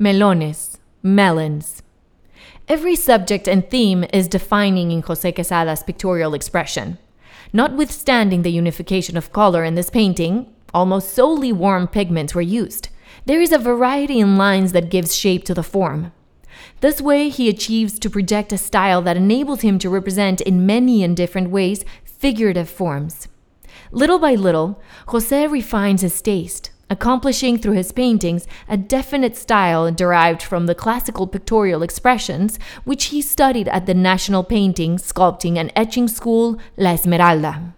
Melones, melons. Every subject and theme is defining in Jose Quessada's pictorial expression. Notwithstanding the unification of color in this painting, almost solely warm pigments were used. There is a variety in lines that gives shape to the form. This way, he achieves to project a style that enables him to represent in many and different ways figurative forms. Little by little, Jose refines his taste, accomplishing through his paintings a definite style derived from the classical pictorial expressions which he studied at the National Painting, Sculpting, and Etching School, La Esmeralda.